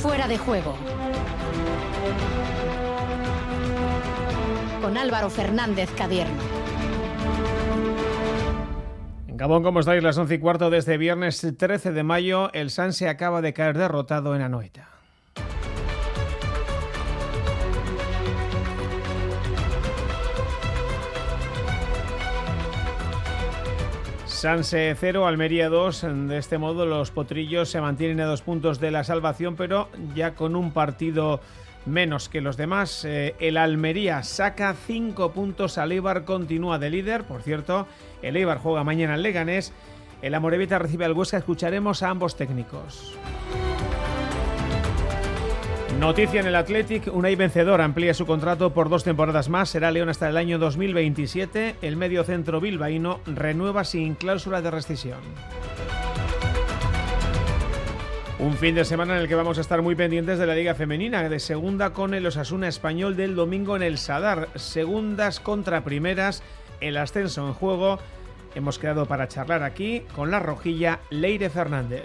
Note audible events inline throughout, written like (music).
Fuera de juego. Con Álvaro Fernández Cadierno. En Gabón, ¿cómo estáis? Las 11 y cuarto desde viernes 13 de mayo. El San se acaba de caer derrotado en Anoeta. Sanse 0, Almería 2. De este modo los potrillos se mantienen a dos puntos de la salvación, pero ya con un partido menos que los demás. Eh, el Almería saca 5 puntos al Eibar, continúa de líder. Por cierto, el Eibar juega mañana en Leganés. El Amorevita recibe al Huesca. Escucharemos a ambos técnicos. Noticia en el Athletic, Unai Vencedor amplía su contrato por dos temporadas más, será León hasta el año 2027. El medio centro bilbaíno renueva sin cláusula de rescisión. Un fin de semana en el que vamos a estar muy pendientes de la Liga Femenina, de segunda con el Osasuna Español del domingo en el Sadar, segundas contra primeras, el ascenso en juego. Hemos quedado para charlar aquí con la rojilla Leire Fernández.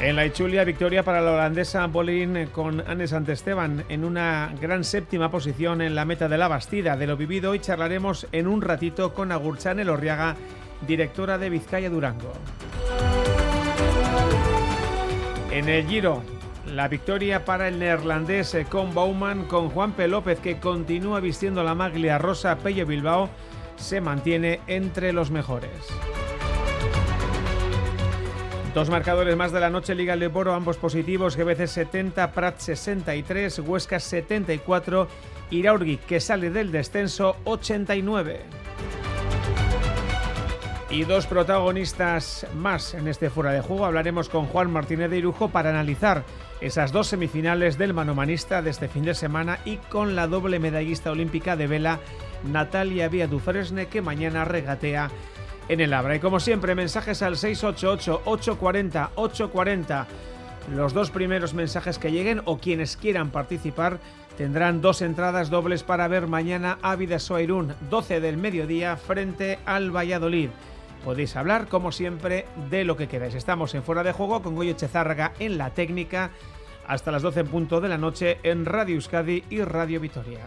En la Ichulia, victoria para la holandesa Bolin con Anne Santesteban en una gran séptima posición en la meta de la Bastida. De lo vivido hoy charlaremos en un ratito con Agurchan Elorriaga, directora de Vizcaya Durango. En el Giro, la victoria para el neerlandés con Bauman, con Juan P. López que continúa vistiendo la maglia rosa Pello Bilbao, se mantiene entre los mejores. Dos marcadores más de la noche, Liga Leboro, ambos positivos, GBC 70, Prat 63, Huesca 74, Iraurgi, que sale del descenso, 89. Y dos protagonistas más en este fuera de juego. Hablaremos con Juan Martínez de Irujo para analizar esas dos semifinales del manomanista de este fin de semana y con la doble medallista olímpica de vela Natalia Dufresne que mañana regatea en el Abra. Y como siempre, mensajes al 688-840-840. Los dos primeros mensajes que lleguen o quienes quieran participar tendrán dos entradas dobles para ver mañana a Vidasoa 12 del mediodía, frente al Valladolid. Podéis hablar, como siempre, de lo que queráis. Estamos en Fuera de Juego con Goyo Chezárraga en la técnica hasta las 12 en punto de la noche en Radio Euskadi y Radio Vitoria.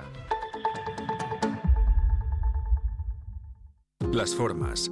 Las formas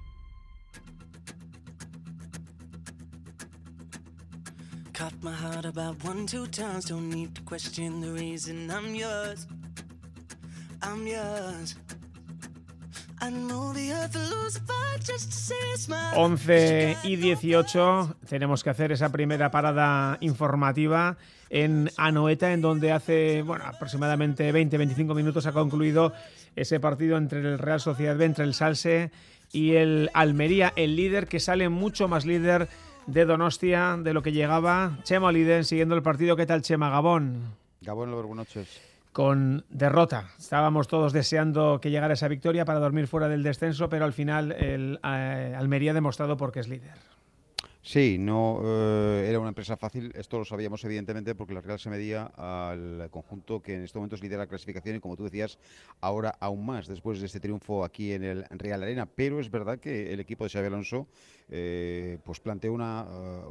11 y 18 tenemos que hacer esa primera parada informativa en Anoeta, en donde hace bueno, aproximadamente 20-25 minutos ha concluido ese partido entre el Real Sociedad B, entre el Salse y el Almería, el líder que sale mucho más líder de Donostia, de lo que llegaba. Chema Liden siguiendo el partido. ¿Qué tal, Chema? Gabón. Gabón, buenas noches. Con derrota. Estábamos todos deseando que llegara esa victoria para dormir fuera del descenso, pero al final el eh, Almería ha demostrado por qué es líder. Sí, no eh, era una empresa fácil, esto lo sabíamos evidentemente porque la Real se medía al conjunto que en estos momentos lidera la clasificación y como tú decías, ahora aún más después de este triunfo aquí en el Real Arena, pero es verdad que el equipo de Xavi Alonso eh, pues planteó una eh,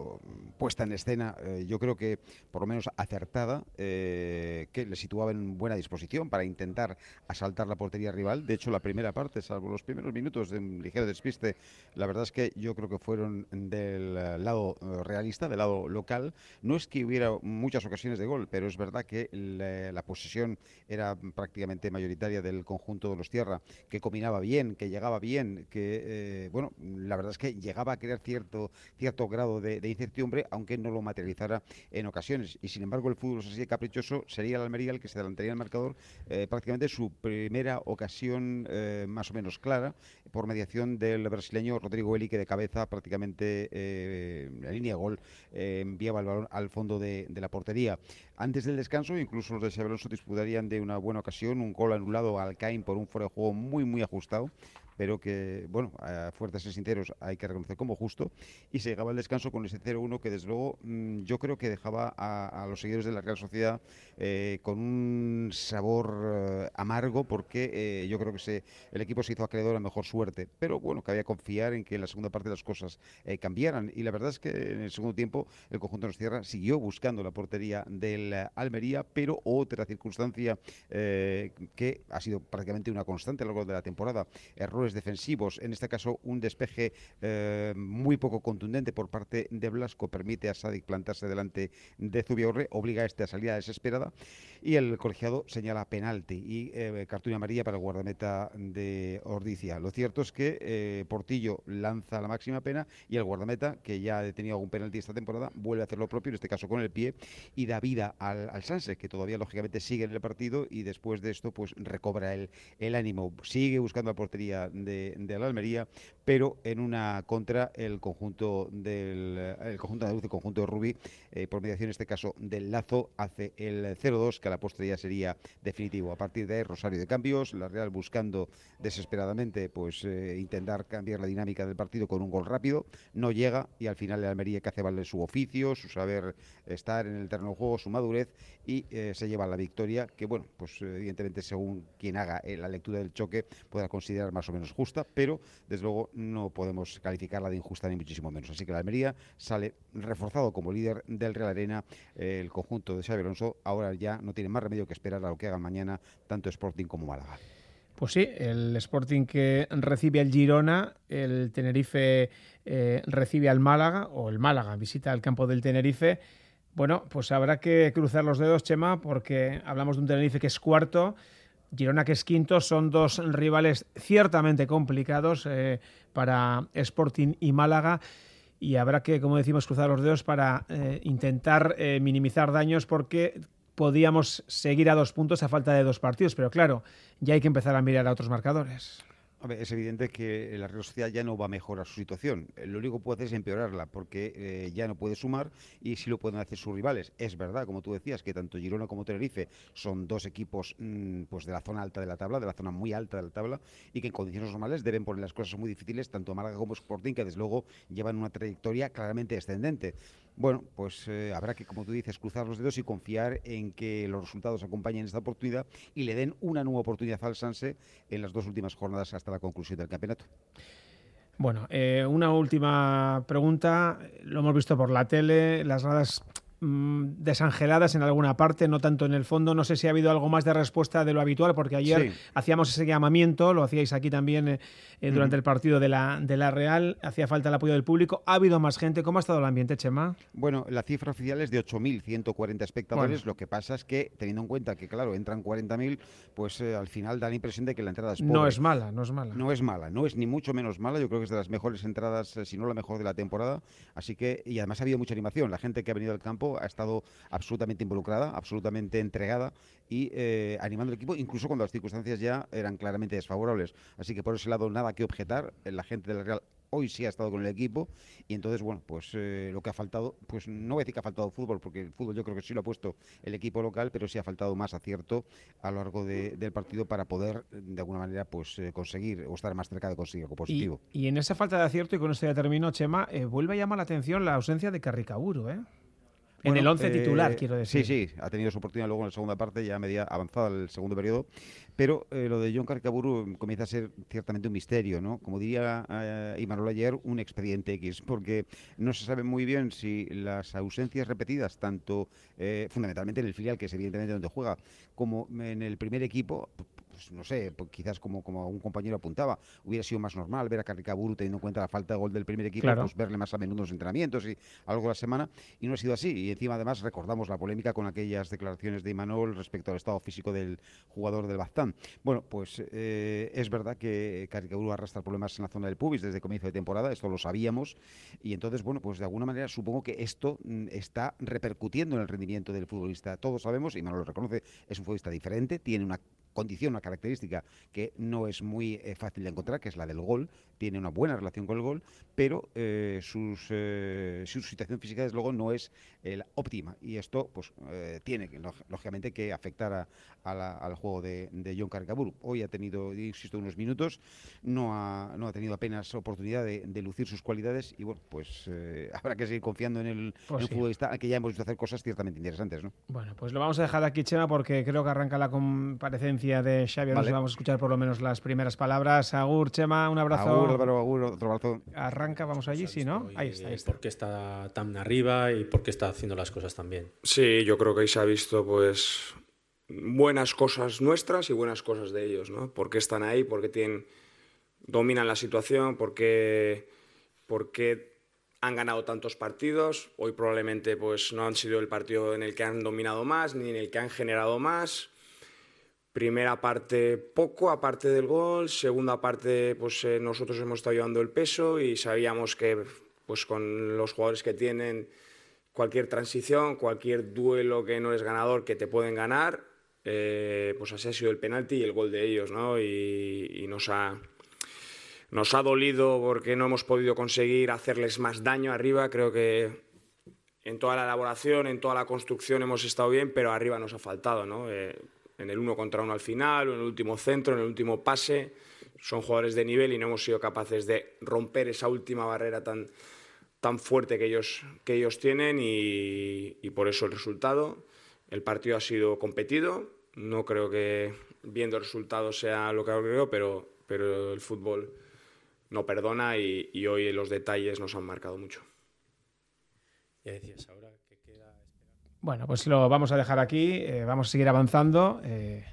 puesta en escena, yo creo que por lo menos acertada, que le situaba en buena disposición para intentar asaltar la portería rival. De hecho, la primera parte, salvo los primeros minutos de un ligero despiste, la verdad es que yo creo que fueron del lado eh, realista, del lado local. No es que hubiera muchas ocasiones de gol, pero es verdad que la, posesión era prácticamente mayoritaria del conjunto de los Tierra, que combinaba bien, que llegaba bien, que, eh, bueno, la verdad es que llegaba a crear cierto, cierto grado de, incertidumbre, aunque no lo materializara en ocasiones. Y sin embargo, el fútbol así de caprichoso sería el Almería el que se adelantaría al marcador eh, prácticamente su primera ocasión eh, más o menos clara por mediación del brasileño Rodrigo Eli, que de cabeza prácticamente en la línea gol enviaba el balón al fondo de, la portería. Antes del descanso, incluso los de Xabi disputarían de una buena ocasión, un gol anulado al Cain por un fuera de juego muy, muy ajustado pero que, bueno, a fuerzas y sinceros hay que reconocer como justo. Y se llegaba al descanso con ese 0-1 que, desde luego, mm, yo creo que dejaba a, los seguidores de la Real Sociedad eh, con un sabor eh, amargo, porque eh, yo creo que se, el equipo se hizo acreedor a mejor suerte. Pero bueno, que confiar en que en la segunda parte las cosas cambiaran. Y la verdad es que en el segundo tiempo el conjunto de nos Tierra siguió buscando la portería del Almería, pero otra circunstancia que ha sido prácticamente una constante a lo largo de la temporada, errores defensivos. En este caso, un despeje eh, muy poco contundente por parte de Blasco permite a Sadik plantarse delante de Zubiaurre, obliga a este salida desesperada y el colegiado señala penalti y eh, amarilla para el guardameta de Ordicia. Lo cierto es que eh, Portillo lanza la máxima pena y el guardameta, que ya ha tenido algún penalti esta temporada, vuelve a hacer lo propio, en este caso con el pie, y da vida al, al Sanse, que todavía lógicamente sigue en el partido y después de esto pues recobra el ánimo. Sigue buscando la portería de, la Almería, pero en una contra el conjunto del el conjunto de el conjunto de Rubí, eh, por mediación en este caso del Lazo, hace el 0-2, que a la postre ya sería definitivo. A partir de ahí, Rosario de cambios, la Real buscando desesperadamente pues eh, intentar cambiar la dinámica del partido con un gol rápido, no llega y al final la Almería que hace valer su oficio, su saber estar en el terreno de juego, su madurez y eh, se lleva la victoria, que bueno, pues evidentemente según quien haga la lectura del choque podrá considerar más o menos justa, pero desde luego no podemos calificarla de injusta ni muchísimo menos. Así que la Almería sale reforzado como líder del Real Arena. el conjunto de Xavi Alonso ahora ya no tiene más remedio que esperar a lo que hagan mañana tanto Sporting como Málaga. Pues sí, el Sporting que recibe al Girona, el Tenerife eh, recibe al Málaga, o el Málaga visita el campo del Tenerife. Bueno, pues habrá que cruzar los dedos, Chema, porque hablamos de un Tenerife que es cuarto, Girona, que es quinto, son dos rivales ciertamente complicados eh, para Sporting y Málaga. Y habrá que, como decimos, cruzar los dedos para eh, intentar eh, minimizar daños porque podíamos seguir a dos puntos a falta de dos partidos. Pero claro, ya hay que empezar a mirar a otros marcadores es evidente que la Real Sociedad ya no va a mejorar su situación. Lo único que puede hacer es empeorarla, porque eh, ya no puede sumar y sí lo pueden hacer sus rivales. Es verdad, como tú decías, que tanto Girona como Tenerife son dos equipos mm, pues de la zona alta de la tabla, de la zona muy alta de la tabla, y que en condiciones normales deben poner las cosas muy difíciles, tanto Málaga como Sporting, que desde luego llevan una trayectoria claramente descendente. Bueno, pues eh, habrá que, como tú dices, cruzar los dedos y confiar en que los resultados acompañen esta oportunidad y le den una nueva oportunidad al Sanse en las dos últimas jornadas hasta la conclusión del campeonato. Bueno, eh, una última pregunta. Lo hemos visto por la tele, las gradas Mm, desangeladas en alguna parte, no tanto en el fondo. No sé si ha habido algo más de respuesta de lo habitual, porque ayer hacíamos ese llamamiento, lo hacíais aquí también eh, eh, durante el partido de la, de la Real, hacía falta el apoyo del público. ¿Ha habido más gente? ¿Cómo ha estado el ambiente, Chema? Bueno, la cifra oficial es de 8.140 espectadores. Lo que pasa es que, teniendo en cuenta que, claro, entran 40.000, pues eh, al final da la impresión de que la entrada es No es mala, no es mala. No es mala, no es ni mucho menos mala. Yo creo que es de las mejores entradas, si no la mejor de la temporada. Así que, y además ha habido mucha animación. La gente que ha venido al campo ha estado absolutamente involucrada, absolutamente entregada y eh, animando al equipo, incluso cuando las circunstancias ya eran claramente desfavorables. Así que por ese lado nada que objetar. La gente del Real hoy sí ha estado con el equipo y entonces, bueno, pues eh, lo que ha faltado, pues no voy a decir que ha faltado fútbol, porque el fútbol yo creo que sí lo ha puesto el equipo local, pero sí ha faltado más acierto a lo largo del partido para poder, de alguna manera, pues eh, conseguir o estar más cerca de conseguir algo positivo. Y, en esa falta de acierto, y con esto ya termino, Chema, vuelve a llamar la atención la ausencia de Carricaburo, ¿eh? En el 11 titular, eh, quiero decir. Sí, sí, ha tenido su oportunidad luego en la segunda parte, ya media avanzada el segundo periodo. Pero eh, lo de John Carcaburu comienza a ser ciertamente un misterio, ¿no? Como diría eh, Imanol ayer, un expediente X, porque no se sabe muy bien si las ausencias repetidas, tanto fundamentalmente en el filial, que es evidentemente donde juega, como en el primer equipo, pues no sé, pues quizás como, como un compañero apuntaba, hubiera sido más normal ver a Carricaburu teniendo en cuenta la falta de gol del primer equipo, pues verle más a menudo en los entrenamientos y algo la semana, y no ha sido así. Y encima además recordamos la polémica con aquellas declaraciones de Imanol respecto al estado físico del jugador del Baztán. Bueno, pues eh, es verdad que Carricaburu arrastra problemas en la zona del pubis desde comienzo de temporada, esto lo sabíamos, y entonces, bueno, pues de alguna manera supongo que esto mm, está repercutiendo en el rendimiento del futbolista. Todos sabemos, y Imanol lo reconoce, es un futbolista diferente, tiene una condición, una característica que no es muy eh, fácil de encontrar, que es la del gol. Tiene una buena relación con el gol, pero eh, sus, eh, su situación física, desde luego, no es la óptima. Y esto, pues, tiene que, lógicamente, que afectar al juego de, John Caricaburu. Hoy ha tenido, insisto, unos minutos, no ha, no ha tenido apenas oportunidad de, lucir sus cualidades y, bueno, pues (laughs) habrá que seguir confiando en el, pues futbolista, al que ya hemos visto hacer cosas ciertamente interesantes, ¿no? Bueno, pues lo vamos a dejar aquí, Chema, porque creo que arranca la comparecencia de Xavi. Vale. vamos a escuchar por lo menos las primeras palabras. Agur, Chema, un abrazo. Agur, Álvaro, agur, otro abrazo. Arranca, vamos allí, sí, ¿no? Ahí está, ahí está. ¿Por qué está tan arriba y por qué está haciendo las cosas tan bien? Sí, yo creo que ahí se ha visto, pues, buenas cosas nuestras y buenas cosas de ellos, ¿no? ¿Por qué están ahí? ¿Por qué tienen, dominan la situación? ¿Por qué, por qué han ganado tantos partidos? Hoy probablemente pues, no han sido el partido en el que han dominado más ni en el que han generado más Primera parte poco, aparte del gol. Segunda parte, pues eh, nosotros hemos estado llevando el peso y sabíamos que pues con los jugadores que tienen cualquier transición, cualquier duelo que no es ganador, que te pueden ganar, eh, pues así ha sido el penalti y el gol de ellos, ¿no? Y, nos ha nos ha dolido porque no hemos podido conseguir hacerles más daño arriba. Creo que en toda la elaboración, en toda la construcción hemos estado bien, pero arriba nos ha faltado, ¿no? Eh, en el uno contra uno al final, o en el último centro, en el último pase. Son jugadores de nivel y no hemos sido capaces de romper esa última barrera tan, tan fuerte que ellos, que ellos tienen y, por eso el resultado. El partido ha sido competido, no creo que viendo el resultado sea lo que creo, pero, pero el fútbol no perdona y, y hoy los detalles nos han marcado mucho. Ya decías ahora bueno, pues lo vamos a dejar aquí, eh, vamos a seguir avanzando. Eh,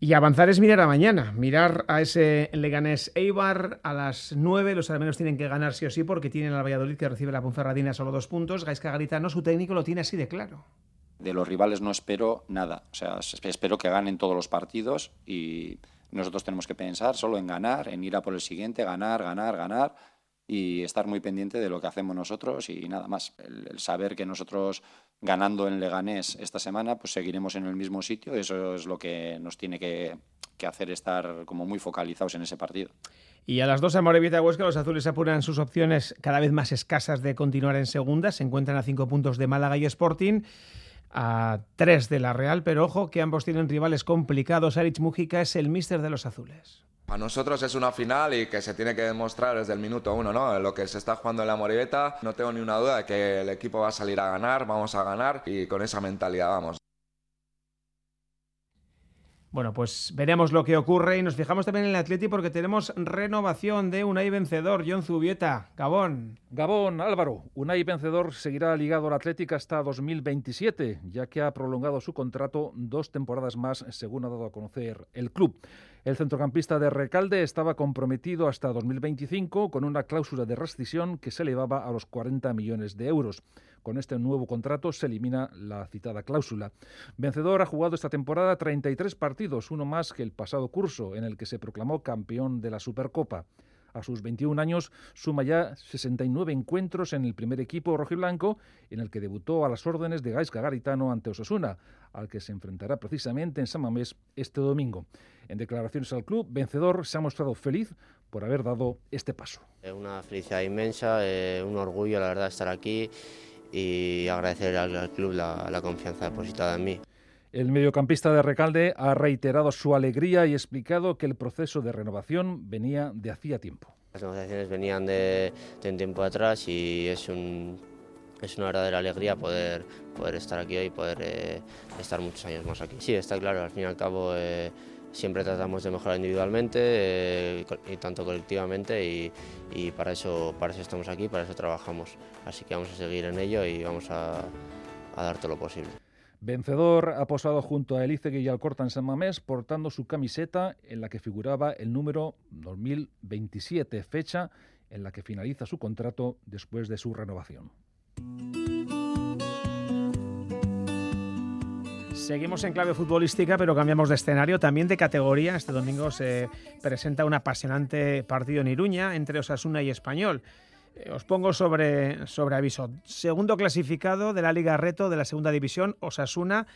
y avanzar es mirar a mañana, mirar a ese Leganés Eibar a las 9. Los alemanes tienen que ganar sí o sí porque tienen al Valladolid que recibe la Ponferradina solo dos puntos. Gaisca Garitano, su técnico, lo tiene así de claro. De los rivales no espero nada. O sea, espero que ganen todos los partidos y nosotros tenemos que pensar solo en ganar, en ir a por el siguiente, ganar, ganar, ganar y estar muy pendiente de lo que hacemos nosotros y nada más. El, saber que nosotros ganando en Leganés esta semana, pues seguiremos en el mismo sitio, eso es lo que nos tiene que, hacer estar como muy focalizados en ese partido. Y a las dos a Morevita Huesca, los azules apuran sus opciones cada vez más escasas de continuar en segunda. Se encuentran a cinco puntos de Málaga y Sporting, a tres de la Real, pero ojo que ambos tienen rivales complicados. Arich es el míster de los azules. A nosotros es una final y que se tiene que demostrar desde el minuto uno, ¿no? Lo que se está jugando en la Moribeta, no tengo ni una duda de que el equipo va a salir a ganar, vamos a ganar y con esa mentalidad vamos. Bueno, pues veremos lo que ocurre y nos fijamos también en el Atleti porque tenemos renovación de Unai Vencedor, John Zubieta, Gabón. Gabón, Álvaro, Unai Vencedor seguirá ligado al Atlético hasta 2027, ya que ha prolongado su contrato dos temporadas más, según ha dado a conocer el club. El centrocampista de Recalde estaba comprometido hasta 2025 con una cláusula de rescisión que se elevaba a los 40 millones de euros. Con este nuevo contrato se elimina la citada cláusula. Vencedor ha jugado esta temporada 33 partidos, uno más que el pasado curso, en el que se proclamó campeón de la Supercopa. A sus 21 años suma ya 69 encuentros en el primer equipo rojiblanco, en el que debutó a las órdenes de Gais Garitano ante Osasuna, al que se enfrentará precisamente en San Mamés este domingo. En declaraciones al club, Vencedor se ha mostrado feliz por haber dado este paso. Una felicidad inmensa, eh, un orgullo la verdad estar aquí y agradecer al, club la confianza depositada en mí. El mediocampista de Recalde ha reiterado su alegría y explicado que el proceso de renovación venía de hacía tiempo. Las negociaciones venían de, un tiempo atrás y es, un, es una verdadera alegría poder, poder estar aquí hoy poder eh, estar muchos años más aquí. Sí, está claro, al fin y al cabo eh, siempre tratamos de mejorar individualmente eh, y tanto colectivamente y, para, eso, estamos aquí, para eso trabajamos. Así que vamos a seguir en ello y vamos a, dar todo lo posible. Vencedor ha posado junto a Elizegui y Alcorta en San Mamés portando su camiseta en la que figuraba el número 2027, fecha en la que finaliza su contrato después de su renovación. Seguimos en clave futbolística, pero cambiamos de escenario, también de categoría. Este domingo se presenta un apasionante partido en Iruña entre Osasuna y Español. Eh, os pongo sobre, sobre aviso. Segundo clasificado de la Liga Reto de la Segunda División, Osasuna,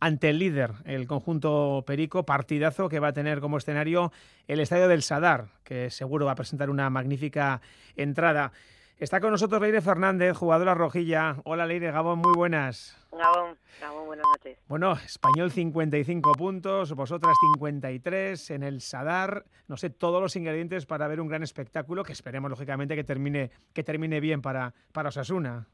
ante el líder, el conjunto Perico, partidazo que va a tener como escenario el Estadio del Sadar, que seguro va a presentar una magnífica entrada. Está con nosotros Leire Fernández, jugadora rojilla. Hola Leire, Gabón, muy buenas. Gabón, Gabón, buenas noches. Bueno, Español 55 puntos, vosotras 53 en el Sadar. No sé, todos los ingredientes para ver un gran espectáculo que esperemos, lógicamente, que termine, que termine bien para, para Osasuna.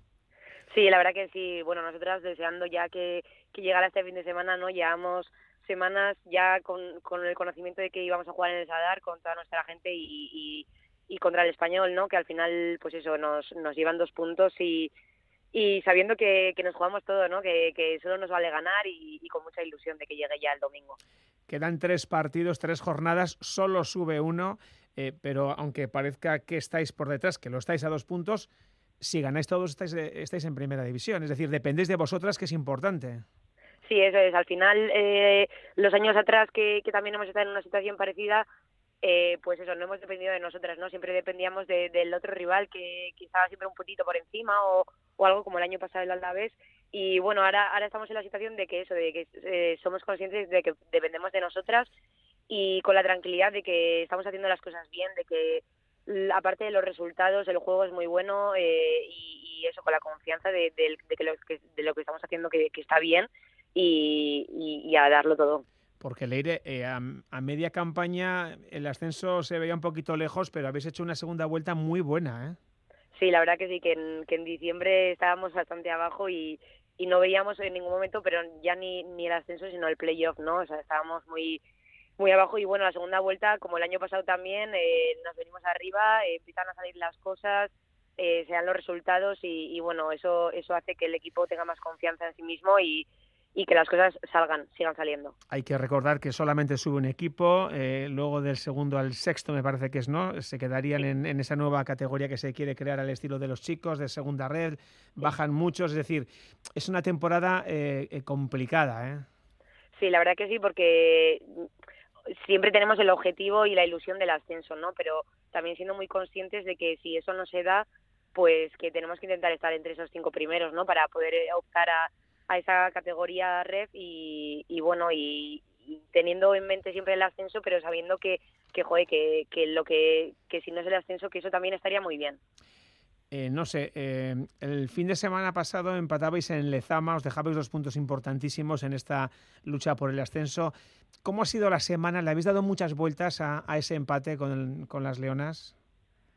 Sí, la verdad que sí. Bueno, nosotras deseando ya que, que llegara este fin de semana, ¿no? Llevamos semanas ya con, con el conocimiento de que íbamos a jugar en el Sadar con toda nuestra gente y y contra el español, ¿no? Que al final, pues eso, nos, nos llevan dos puntos y, y sabiendo que, que nos jugamos todo, ¿no? Que, que solo nos vale ganar y, y, con mucha ilusión de que llegue ya el domingo. Quedan tres partidos, tres jornadas, solo sube uno, eh, pero aunque parezca que estáis por detrás, que lo estáis a dos puntos, si ganáis todos estáis, estáis en primera división, es decir, dependéis de vosotras, que es importante. Sí, eso es. Al final, eh, los años atrás que, que también hemos estado en una situación parecida, eh, pues eso, no hemos dependido de nosotras, ¿no? Siempre dependíamos de, del otro rival que, que, estaba siempre un poquito por encima o, o algo como el año pasado el Alavés. Y bueno, ahora, ahora estamos en la situación de que eso, de que eh, somos conscientes de que dependemos de nosotras y con la tranquilidad de que estamos haciendo las cosas bien, de que aparte de los resultados, el juego es muy bueno eh, y, eso con la confianza de, de, que lo, que, de lo que estamos haciendo que, está bien y a darlo todo porque Leire, eh, a, media campaña el ascenso se veía un poquito lejos, pero habéis hecho una segunda vuelta muy buena, ¿eh? Sí, la verdad que sí, que en, que en diciembre estábamos bastante abajo y, y no veíamos en ningún momento, pero ya ni, ni el ascenso, sino el playoff, ¿no? O sea, estábamos muy muy abajo y bueno, la segunda vuelta, como el año pasado también, eh, nos venimos arriba, eh, empiezan a salir las cosas, eh, se dan los resultados y, y bueno, eso, eso hace que el equipo tenga más confianza en sí mismo y, y que las cosas salgan, sigan saliendo. Hay que recordar que solamente sube un equipo, eh, luego del segundo al sexto me parece que es, ¿no? Se quedarían sí. en, en, esa nueva categoría que se quiere crear al estilo de los chicos, de segunda red, sí. bajan muchos, es decir, es una temporada eh, eh, complicada, ¿eh? Sí, la verdad que sí, porque siempre tenemos el objetivo y la ilusión del ascenso, ¿no? Pero también siendo muy conscientes de que si eso no se da, pues que tenemos que intentar estar entre esos cinco primeros, ¿no? Para poder optar a a esa categoría ref y, bueno y, teniendo en mente siempre el ascenso pero sabiendo que que joder, que, que lo que que si no es el ascenso que eso también estaría muy bien eh, no sé, eh, el fin de semana pasado empatabais en Lezama, os dejabais dos puntos importantísimos en esta lucha por el ascenso. ¿Cómo ha sido la semana? ¿Le habéis dado muchas vueltas a, a ese empate con, con las Leonas?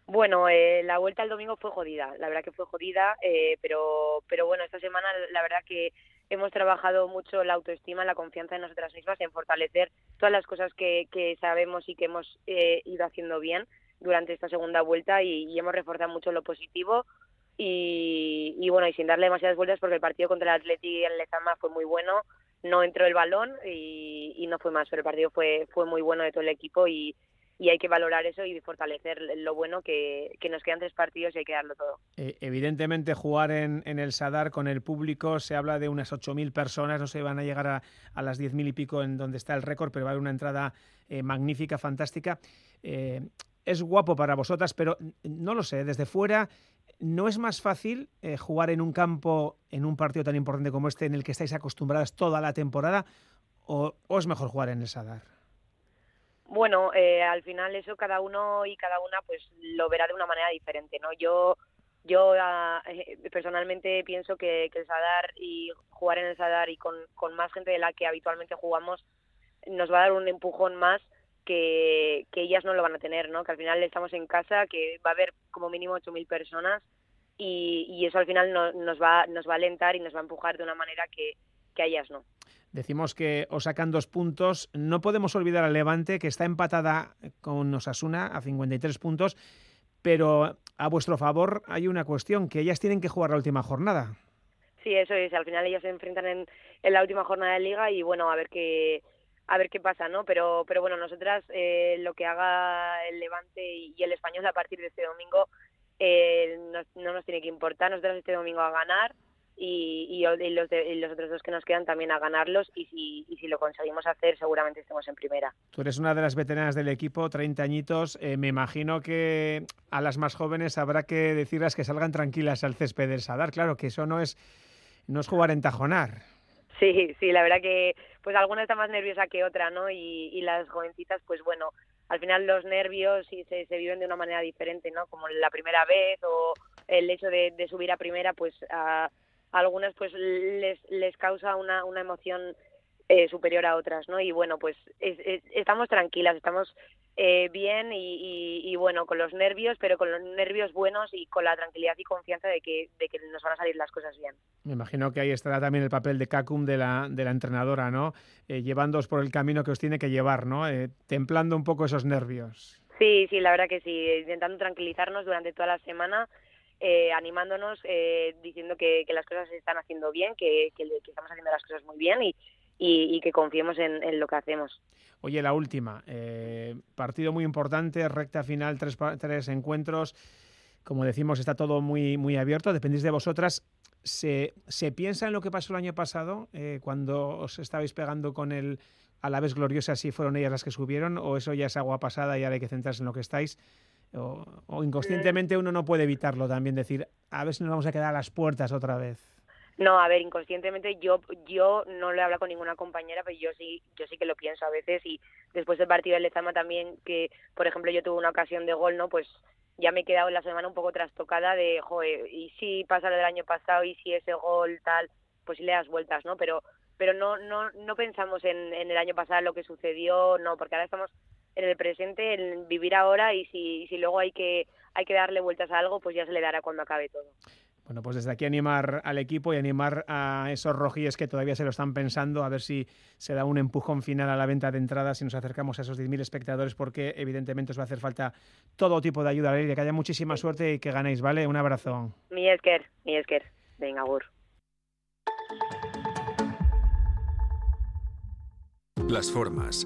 Bueno, eh, la vuelta el domingo fue jodida, la verdad que fue jodida, eh, pero, pero bueno, esta semana la verdad que hemos trabajado mucho la autoestima, la confianza en nosotras mismas, en fortalecer todas las cosas que, que sabemos y que hemos eh, ido haciendo bien durante esta segunda vuelta y, hemos reforzado mucho lo positivo y, y, bueno, y sin darle demasiadas vueltas porque el partido contra el Atleti en Lezama fue muy bueno, no entró el balón y, y no fue más, pero el partido fue, fue muy bueno de todo el equipo y, y hay que valorar eso y fortalecer lo bueno que, que, nos quedan tres partidos y hay que darlo todo. Eh, evidentemente jugar en, en, el Sadar con el público se habla de unas 8.000 personas, no se van a llegar a, a las 10.000 y pico en donde está el récord, pero va a haber una entrada eh, magnífica, fantástica. Eh, es guapo para vosotras, pero no lo sé, desde fuera ¿no es más fácil eh, jugar en un campo, en un partido tan importante como este, en el que estáis acostumbradas toda la temporada, o, o es mejor jugar en el Sadar? Bueno, eh, al final eso cada uno y cada una pues lo verá de una manera diferente, ¿no? Yo yo uh, personalmente pienso que, el Sadar y jugar en el Sadar y con, con más gente de la que habitualmente jugamos nos va a dar un empujón más que, que ellas no lo van a tener, ¿no? Que al final estamos en casa, que va a haber como mínimo 8.000 personas y, y eso al final no, nos, va, nos va a alentar y nos va a empujar de una manera que, que ellas no. Decimos que os sacan dos puntos. No podemos olvidar al Levante, que está empatada con Osasuna a 53 puntos, pero a vuestro favor hay una cuestión, que ellas tienen que jugar la última jornada. Sí, eso es. Al final ellos se enfrentan en, la última jornada de liga y bueno, a ver qué a ver qué pasa, ¿no? Pero, pero bueno, nosotras eh, lo que haga el Levante y, el Español a partir de este domingo eh, no, nos tiene que importar. Nosotras este domingo a ganar y, y, los, los, otros dos que nos quedan también a ganarlos y si, y si lo conseguimos hacer seguramente estemos en primera. Tú eres una de las veteranas del equipo, 30 añitos. Eh, me imagino que a las más jóvenes habrá que decirles que salgan tranquilas al césped del Sadar. Claro que eso no es, no es jugar en tajonar. Sí, sí, la verdad que pues alguna está más nerviosa que otra, ¿no? Y, y las jovencitas, pues bueno, al final los nervios sí se, se viven de una manera diferente, ¿no? Como la primera vez o el hecho de, de subir a primera, pues a, algunas pues les, les causa una, una emoción eh, superior a otras, ¿no? Y bueno, pues estamos tranquilas, estamos eh, bien y, bueno, con los nervios, pero con los nervios buenos y con la tranquilidad y confianza de que, de que nos van a salir las cosas bien. Me imagino que ahí estará también el papel de Kakum de la, de la entrenadora, ¿no? Eh, llevándoos por el camino que os tiene que llevar, ¿no? Eh, templando un poco esos nervios. Sí, sí, la verdad que sí, intentando tranquilizarnos durante toda la semana. Animándonos, diciendo que, las cosas se están haciendo bien, que, estamos haciendo las cosas muy bien y, y, que confiemos en, lo que hacemos. Oye, la última. Eh, partido muy importante, recta final, tres, tres encuentros. Como decimos, está todo muy, muy abierto. Dependéis de vosotras. ¿Se, ¿Se, piensa en lo que pasó el año pasado, eh, cuando os estabais pegando con el a la vez gloriosa, si fueron ellas las que subieron, o eso ya es agua pasada y ahora hay que centrarse en lo que estáis? O, o inconscientemente uno no puede evitarlo también, decir, a ver si nos vamos a quedar a las puertas otra vez. No, a ver, inconscientemente yo yo no le hablo con ninguna compañera, pero yo sí yo sí que lo pienso a veces y después del partido de Lezama también que, por ejemplo, yo tuve una ocasión de gol, ¿no? Pues ya me he quedado en la semana un poco trastocada de, joder, y si pasa lo del año pasado y si ese gol tal, pues si le das vueltas, ¿no? Pero pero no no no pensamos en, en el año pasado lo que sucedió, no, porque ahora estamos en el presente, en vivir ahora y si, si luego hay que hay que darle vueltas a algo, pues ya se le dará cuando acabe todo. Bueno, pues desde aquí animar al equipo y animar a esos rojillos que todavía se lo están pensando, a ver si se da un empujón final a la venta de entradas y nos acercamos a esos 10.000 espectadores, porque evidentemente os va a hacer falta todo tipo de ayuda, que haya muchísima suerte y que ganéis, ¿vale? Un abrazo. Mi Esker, mi Esker. Venga, Gur. Las formas.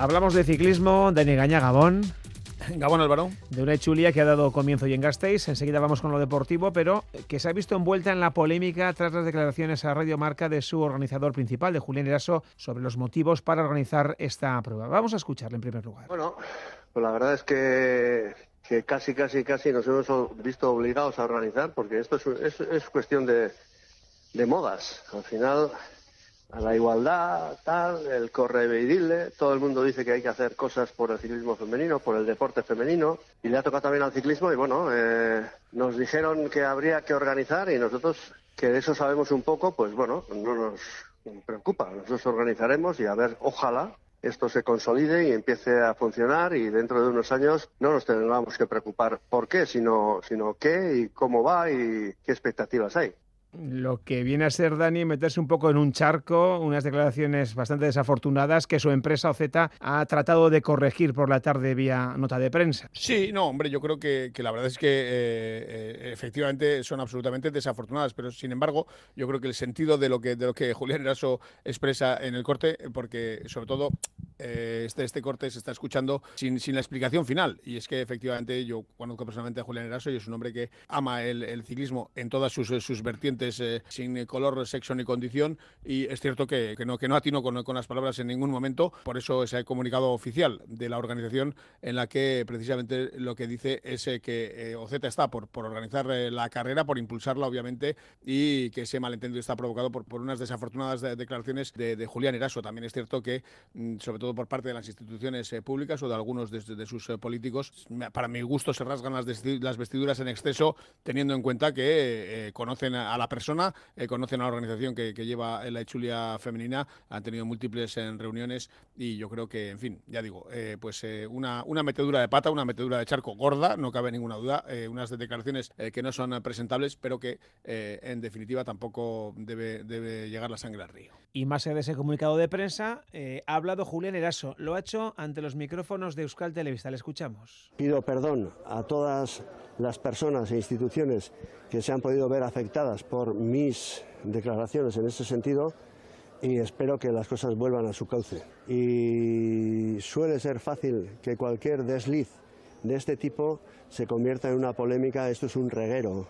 Hablamos de ciclismo, de Negaña Gabón. Gabón Álvaro. De una chulia que ha dado comienzo y en Gasteiz. Enseguida vamos con lo deportivo, pero que se ha visto envuelta en la polémica tras las declaraciones a Radio Marca de su organizador principal, de Julián Eraso, sobre los motivos para organizar esta prueba. Vamos a escucharle en primer lugar. Bueno, pues la verdad es que, que casi, casi, casi nos hemos visto obligados a organizar, porque esto es, es, cuestión de, de modas. Al final a la igualdad, tal, el correveidile, todo el mundo dice que hay que hacer cosas por el ciclismo femenino, por el deporte femenino, y le ha tocado también al ciclismo, y bueno, eh, nos dijeron que habría que organizar, y nosotros, que de eso sabemos un poco, pues bueno, no nos preocupa, nosotros organizaremos y a ver, ojalá esto se consolide y empiece a funcionar y dentro de unos años no nos tengamos que preocupar por qué, sino, sino qué y cómo va y qué expectativas hay lo que viene a ser, Dani, meterse un poco en un charco, unas declaraciones bastante desafortunadas que su empresa OZ ha tratado de corregir por la tarde vía nota de prensa. Sí, no, hombre, yo creo que, la verdad es que eh, eh, efectivamente son absolutamente desafortunadas, pero sin embargo, yo creo que el sentido de lo que, de lo que Julián Eraso expresa en el corte, porque sobre todo eh, este, este corte se está escuchando sin, sin la explicación final, y es que efectivamente yo conozco personalmente a Julián Eraso y es un hombre que ama el, ciclismo en todas sus, sus vertientes eh, sin color, sexo ni condición. Y es cierto que, no, que no atino con, con, las palabras en ningún momento, por eso ese comunicado oficial de la organización en la que precisamente lo que dice es eh, que eh, OZ está por, por organizar la carrera, por impulsarla obviamente y que ese malentendido está provocado por, por unas desafortunadas declaraciones de, Julián Eraso. También es cierto que, mm, sobre todo por parte de las instituciones eh, públicas o de algunos de, sus eh, políticos. Para mi gusto se rasgan las, vestiduras en exceso, teniendo en cuenta que conocen a la persona, conocen a la organización que, lleva la Echulia femenina, han tenido múltiples reuniones y yo creo que, en fin, ya digo, pues una, una metedura de pata, una metedura de charco gorda, no cabe ninguna duda, unas declaraciones que no son presentables, pero que en definitiva tampoco debe, debe llegar la sangre al río. Y más allá de ese comunicado de prensa, eh, ha hablado Julián Eraso. Lo ha hecho ante los micrófonos de Euskal Televista. Le escuchamos. Pido perdón a todas las personas e instituciones que se han podido ver afectadas por mis declaraciones en ese sentido y espero que las cosas vuelvan a su cauce. Y suele ser fácil que cualquier desliz de este tipo se convierta en una polémica. Esto es un reguero.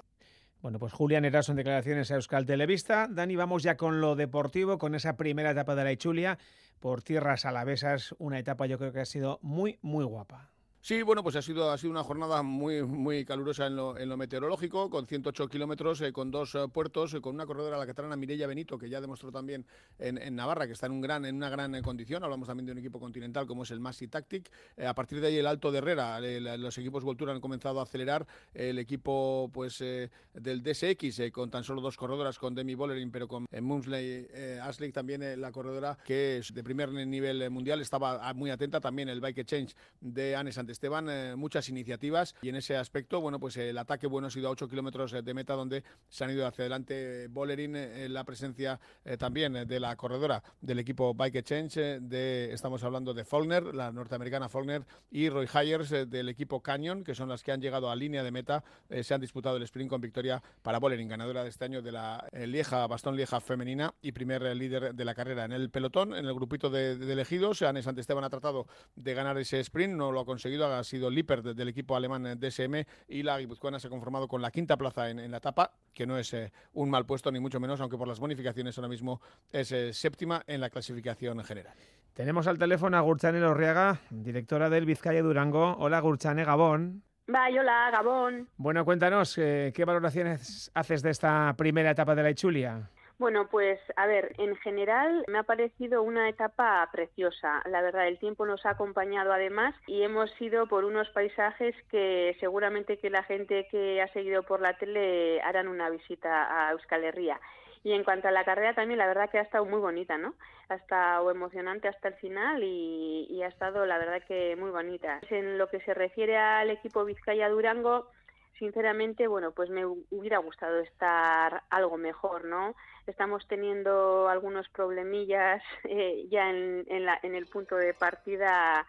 Bueno, pues Julián Eraso en declaraciones a Euskal Televista. Dani, vamos ya con lo deportivo, con esa primera etapa de la Ichulia por tierras alavesas. Una etapa yo creo que ha sido muy, muy guapa. Sí, bueno, pues ha sido, ha sido una jornada muy, muy calurosa en lo, en lo meteorológico, con 108 kilómetros, eh, con dos eh, puertos, eh, con una corredora, la catalana Mireia Benito, que ya demostró también en, Navarra que está en, un gran, en una gran condición. Hablamos también de un equipo continental como es el Masi Tactic. a partir de ahí, el Alto de Herrera, los equipos Voltura han comenzado a acelerar. El equipo pues del DSX, con tan solo dos corredoras, con Demi Bollerin, pero con Mumsley Aslick también la corredora que es de primer nivel mundial, estaba muy atenta. También el Bike Change de Anne Esteban, eh, muchas iniciativas y en ese aspecto, bueno, pues el ataque bueno ha sido a 8 kilómetros de meta donde se han ido hacia adelante Bolerín, eh, la presencia eh, también de la corredora del equipo Bike Exchange, de, estamos hablando de Follner, la norteamericana Follner y Roy Hayers del equipo Canyon, que son las que han llegado a línea de meta, se han disputado el sprint con victoria para Bolerín, ganadora de este año de la Lieja, Bastón Lieja femenina y primer líder de la carrera. En el pelotón, en el grupito de, de elegidos, Anne Esteban ha tratado de ganar ese sprint, no lo ha conseguido, ha sido Lippert del equipo alemán DSM y la guipuzcoana se ha conformado con la quinta plaza en, la etapa, que no es eh, un mal puesto ni mucho menos, aunque por las bonificaciones ahora mismo es eh, séptima en la clasificación general. Tenemos al teléfono a Gurchane Lorriaga, directora del Vizcaya Durango. Hola Gurchane, Gabón. Vaya, hola, Gabón. Bueno, cuéntanos, eh, ¿qué valoraciones haces de esta primera etapa de la Ichulia? Bueno, pues a ver, en general me ha parecido una etapa preciosa. La verdad, el tiempo nos ha acompañado además y hemos ido por unos paisajes que seguramente que la gente que ha seguido por la tele harán una visita a Euskal Herria. Y en cuanto a la carrera también, la verdad que ha estado muy bonita, ¿no? Ha estado emocionante hasta el final y, y ha estado, la verdad que muy bonita. En lo que se refiere al equipo Vizcaya Durango, sinceramente, bueno, pues me hubiera gustado estar algo mejor, ¿no? Estamos teniendo algunos problemillas (laughs) eh, ya en, en, la, en el punto de partida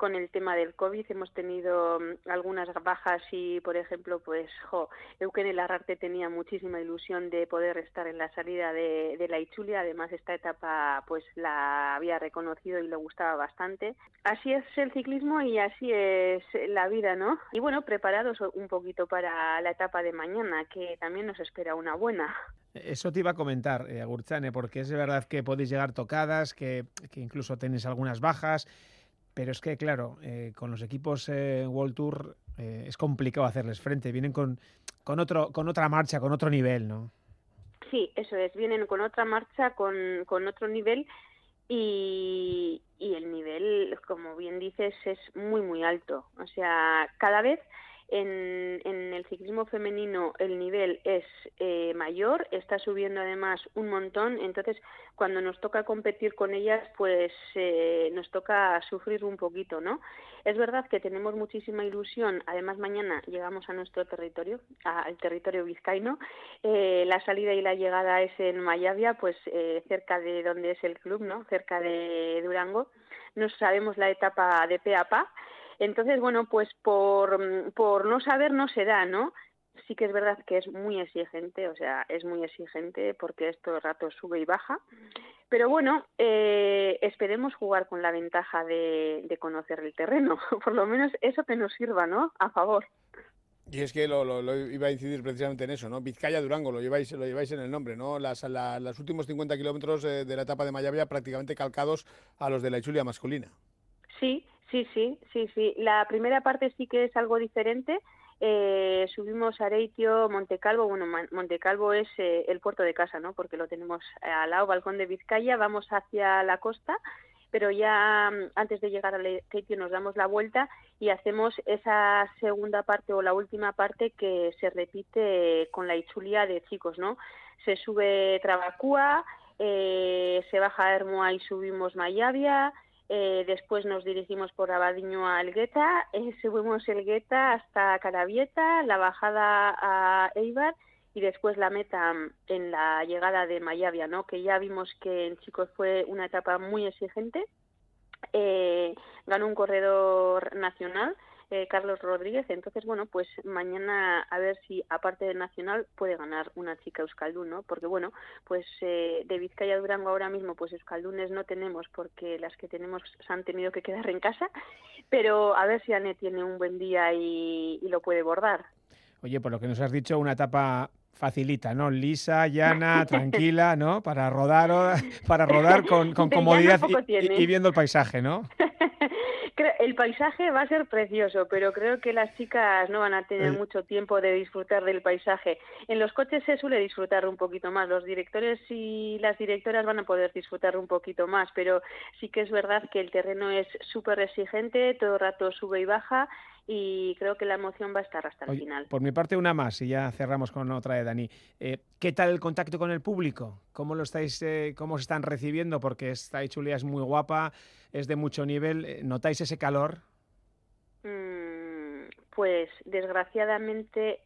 con el tema del COVID hemos tenido mm, algunas bajas y, por ejemplo, pues, jo, Eugenio Larrarte tenía muchísima ilusión de poder estar en la salida de, la Ichulia. Además, esta etapa, pues, la había reconocido y le gustaba bastante. Así es el ciclismo y así es la vida, ¿no? Y bueno, preparados un poquito para la etapa de mañana, que también nos espera una buena. Eso te iba a comentar, eh, Agurchane, porque es verdad que podéis llegar tocadas, que incluso tenéis algunas bajas. Pero es que, claro, eh, con los equipos eh, World Tour eh, es complicado hacerles frente. Vienen con, con, otro, con otra marcha, con otro nivel, ¿no? Sí, eso es. Vienen con otra marcha, con, con otro nivel y, y el nivel, como bien dices, es muy, muy alto. O sea, cada vez en, en, el ciclismo femenino el nivel es eh, mayor, está subiendo además un montón, entonces cuando nos toca competir con ellas, pues eh, nos toca sufrir un poquito, ¿no? Es verdad que tenemos muchísima ilusión, además mañana llegamos a nuestro territorio, al territorio vizcaíno, eh, la salida y la llegada es en Mayavia, pues cerca de donde es el club, ¿no? Cerca de Durango, no sabemos la etapa de pe a pa, entonces, bueno, pues por, mm, por no saber no se da, ¿no? Sí que es verdad que es muy exigente, o sea, es muy exigente porque esto el rato sube y baja. Pero bueno, eh, esperemos jugar con la ventaja de, de conocer el terreno, (laughs) por lo menos eso que nos sirva, ¿no? A favor. Y es que lo, lo, iba a incidir precisamente en eso, ¿no? Vizcaya Durango, lo lleváis, lo lleváis en el nombre, ¿no? Las, los últimos 50 kilómetros de, de, la etapa de Mayavia prácticamente calcados a los de la Ichulia masculina. Sí, Sí, sí, sí, sí. La primera parte sí que es algo diferente. Eh, subimos a Areitio, Montecalvo. Bueno, Montecalvo es eh, el puerto de casa, ¿no? Porque lo tenemos al lado, balcón de Vizcaya. Vamos hacia la costa pero ya mm, antes de llegar al sitio nos damos la vuelta y hacemos esa segunda parte o la última parte que se repite con la Ichulia de chicos, ¿no? Se sube Trabacúa, eh, se baja Hermoa y subimos Mayavia, eh, después nos dirigimos por Abadiño a Elgueta, eh, subimos Elgueta hasta Carabieta, la bajada a Eibar y después la meta mm, en la llegada de Mayavia, ¿no? que ya vimos que en chicos fue una etapa muy exigente. Eh, ganó un corredor nacional, eh, Carlos Rodríguez. Entonces, bueno, pues mañana a ver si aparte del nacional puede ganar una chica Euskaldun, ¿no? Porque, bueno, pues eh, de Vizcaya Durango ahora mismo, pues Euskaldunes no tenemos porque las que tenemos se han tenido que quedar en casa. Pero a ver si Anet tiene un buen día y, y lo puede bordar. Oye, por lo que nos has dicho, una etapa facilita, ¿no? Lisa, llana, (laughs) tranquila, ¿no? Para rodar, para rodar con, con comodidad y, y, viendo el paisaje, ¿no? (laughs) el paisaje va a ser precioso, pero creo que las chicas no van a tener mucho tiempo de disfrutar del paisaje. En los coches se suele disfrutar un poquito más, los directores y las directoras van a poder disfrutar un poquito más, pero sí que es verdad que el terreno es súper exigente, todo el rato sube y baja y creo que la emoción va a estar hasta el final. Por mi parte, una más y ya cerramos con otra de Dani. Eh, ¿Qué tal el contacto con el público? ¿Cómo lo estáis, eh, cómo se están recibiendo? Porque esta Chulia es muy guapa, es de mucho nivel. Eh, ¿Notáis ese calor? Mm, pues desgraciadamente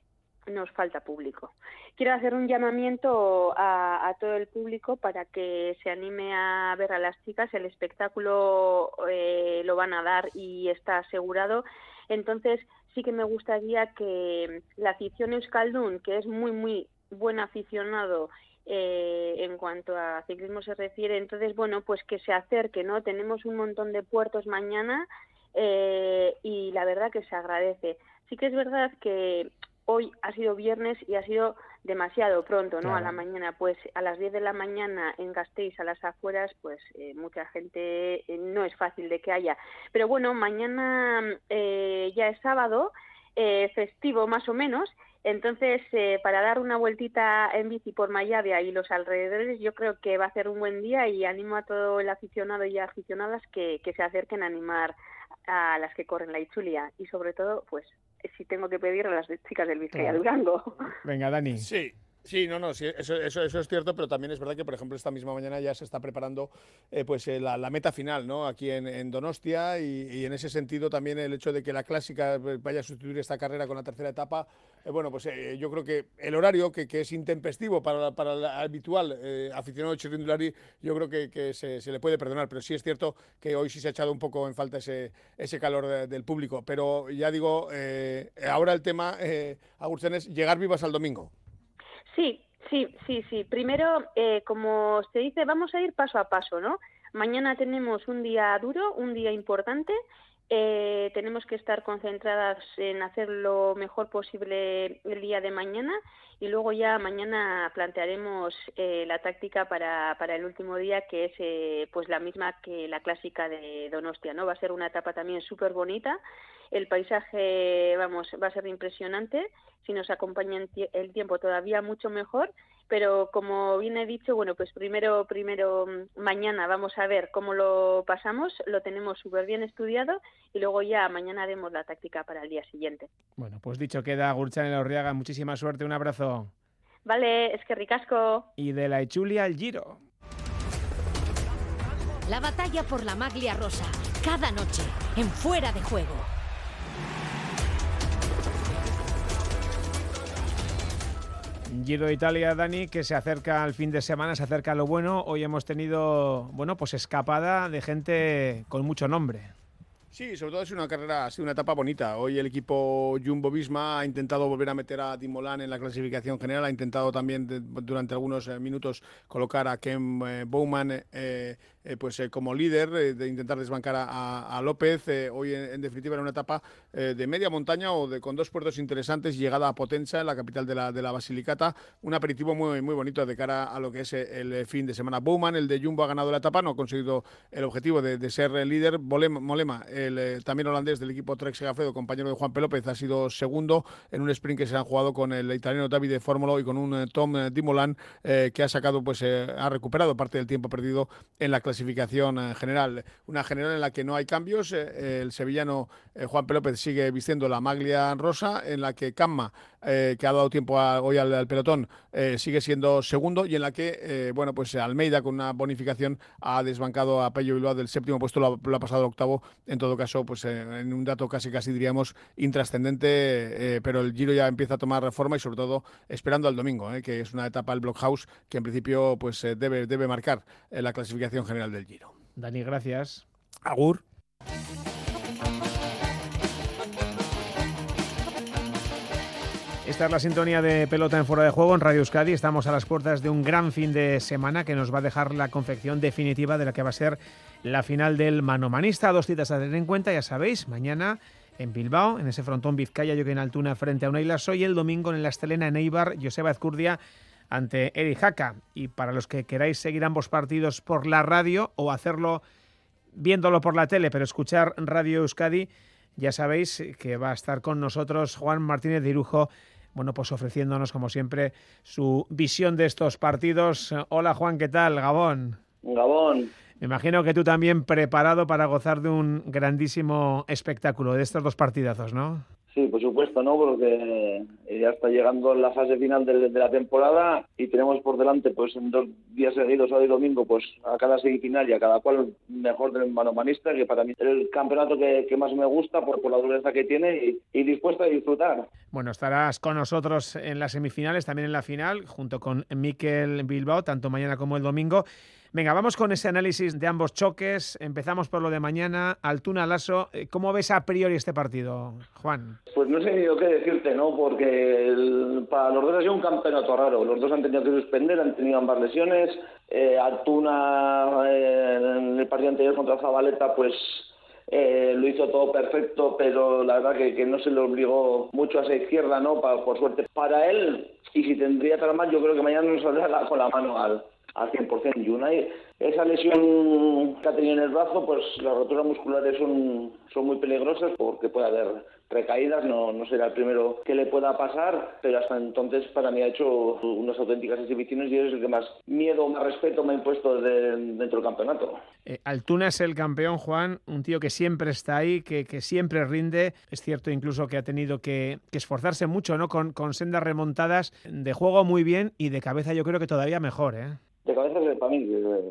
nos falta público. Quiero hacer un llamamiento a, a, todo el público para que se anime a ver a las chicas. El espectáculo eh, lo van a dar y está asegurado. Entonces, sí que me gustaría que la afición Euskaldun, que es muy, muy buen aficionado eh, en cuanto a ciclismo se refiere, entonces, bueno, pues que se acerque, ¿no? Tenemos un montón de puertos mañana eh, y la verdad que se agradece. Sí que es verdad que hoy ha sido viernes y ha sido demasiado pronto, ¿no? A la mañana, pues a las 10 de la mañana en Gasteiz, a las afueras, pues eh, mucha gente eh, no es fácil de que haya. Pero bueno, mañana eh, ya es sábado, eh, festivo más o menos, entonces eh, para dar una vueltita en bici por Mayavia y los alrededores, yo creo que va a ser un buen día y animo a todo el aficionado y aficionadas que, que se acerquen a animar a las que corren la Ichulia y sobre todo, pues si tengo que pedir a las chicas del Vizcaya claro. Durango. Venga, Dani. Sí, Sí, no, no, sí, eso, eso, eso, es cierto, pero también es verdad que, por ejemplo, esta misma mañana ya se está preparando eh, pues eh, la, meta final, ¿no? Aquí en, Donostia y, en ese sentido también el hecho de que la clásica eh, vaya a sustituir esta carrera con la tercera etapa, eh, bueno, pues yo creo que el horario que, es intempestivo para, para el habitual aficionado Chirrindulari, yo creo que, se, le puede perdonar, pero sí es cierto que hoy sí se ha echado un poco en falta ese, ese calor de, del público, pero ya digo, ahora el tema, eh, es llegar vivas al domingo. Sí, sí, sí, sí. Primero, eh, como se dice, vamos a ir paso a paso, ¿no? Mañana tenemos un día duro, un día importante. Eh, tenemos que estar concentradas en hacer lo mejor posible el día de mañana y luego ya mañana plantearemos eh, la táctica para, para el último día que es eh, pues la misma que la clásica de Donostia, ¿no? Va a ser una etapa también súper bonita el paisaje, vamos, va a ser impresionante. Si nos acompaña el tiempo todavía mucho mejor. Pero como bien he dicho, bueno, pues primero, primero mm, mañana vamos a ver cómo lo pasamos. Lo tenemos súper bien estudiado y luego ya mañana haremos la táctica para el día siguiente. Bueno, pues dicho queda, Gurchan en Orriaga. Muchísima suerte, un abrazo. Vale, es que ricasco. Y de la Echulia al Giro. La batalla por la maglia rosa, cada noche, en fuera de juego. Giro de Italia, Dani, que se acerca al fin de semana, se acerca a lo bueno. Hoy hemos tenido, bueno, pues escapada de gente con mucho nombre. Sí, sobre todo es una carrera, ha sido una etapa bonita. Hoy el equipo Jumbo Visma ha intentado volver a meter a Dimolán en la clasificación general, ha intentado también de, durante algunos eh, minutos colocar a Ken eh, Bowman eh, eh, pues eh, como líder eh, de intentar desbancar a, López. hoy, en, en, definitiva, era una etapa de media montaña o de con dos puertos interesantes, llegada a Potenza, en la capital de la, de la Basilicata. Un aperitivo muy, muy bonito de cara a lo que es el fin de semana. Bowman, el de Jumbo, ha ganado la etapa, no ha conseguido el objetivo de, de ser líder. Bolema, Molema, el también holandés del equipo Trek Segafredo, compañero de Juan P. López, ha sido segundo en un sprint que se han jugado con el italiano Davide Fórmula y con un Tom Dimolan que ha sacado, pues ha recuperado parte del tiempo perdido en la clasificación clasificación eh, general. Una general en la que no hay cambios. Eh, el sevillano Juan Pelópez sigue vistiendo la maglia rosa, en la que Camma, que ha dado tiempo hoy al, pelotón, sigue siendo segundo y en la que, bueno, pues Almeida con una bonificación ha desbancado a Pello Bilbao del séptimo puesto, lo, ha pasado al octavo. En todo caso, pues en un dato casi, casi diríamos intrascendente, pero el Giro ya empieza a tomar forma y sobre todo esperando al domingo, que es una etapa del Blockhouse que en principio pues debe, debe marcar la clasificación general del Giro. Dani, gracias. Agur. Esta es la sintonía de pelota en fuera de juego en Radio Euskadi. Estamos a las puertas de un gran fin de semana que nos va a dejar la confección definitiva de la que va a ser la final del manomanista. Dos citas a tener en cuenta, ya sabéis, mañana en Bilbao, en ese frontón Vizcaya, en Altuna frente a Unaila Soy, el domingo en la Estelena en Eibar, Joseba Ezcurdia ante Eri Jaca. Y para los que queráis seguir ambos partidos por la radio o hacerlo viéndolo por la tele, pero escuchar Radio Euskadi, ya sabéis que va a estar con nosotros Juan Martínez de Irujo, bueno, pues ofreciéndonos como siempre su visión de estos partidos. Hola Juan, ¿qué tal? Gabón. Gabón. Me imagino que tú también preparado para gozar de un grandísimo espectáculo de estos dos partidazos, ¿no? Sí, por supuesto, ¿no? Porque ya está llegando la fase final de, la temporada y tenemos por delante, pues en dos días seguidos, sábado y domingo, pues a cada semifinal y a cada cual mejor del manomanista, que para mí es el campeonato que, más me gusta por, por la dureza que tiene y, y dispuesto a disfrutar. Bueno, estarás con nosotros en las semifinales, también en la final, junto con Miquel Bilbao, tanto mañana como el domingo. Venga, vamos con ese análisis de ambos choques. Empezamos por lo de mañana. Altuna Lasso, eh, ¿cómo ves a priori este partido, Juan? Pues no sé ni que decirte, ¿no? Porque para los dos ha sido un campeonato raro. Los dos han tenido que suspender, han tenido ambas lesiones. Eh, Altuna eh, en el partido anterior contra Zabaleta, pues lo hizo todo perfecto, pero la verdad que, no se le obligó mucho a esa izquierda, ¿no? por suerte para él, y si tendría mal, yo creo que mañana nos saldrá con la mano al, al 100%. Unai, esa lesión que ha tenido en el brazo, pues las roturas musculares son, son muy peligrosas porque puede haber recaídas, no, no será el primero que le pueda pasar, pero hasta entonces para mí ha hecho unas auténticas exhibiciones y es el que más miedo, más respeto me ha impuesto dentro del campeonato. Eh, Altuna es el campeón, Juan, un tío que siempre está ahí, que, que siempre rinde. Es cierto incluso que ha tenido que, que esforzarse mucho, ¿no? Con, con sendas remontadas de juego muy bien y de cabeza yo creo que todavía mejor, ¿eh? De cabeza para mí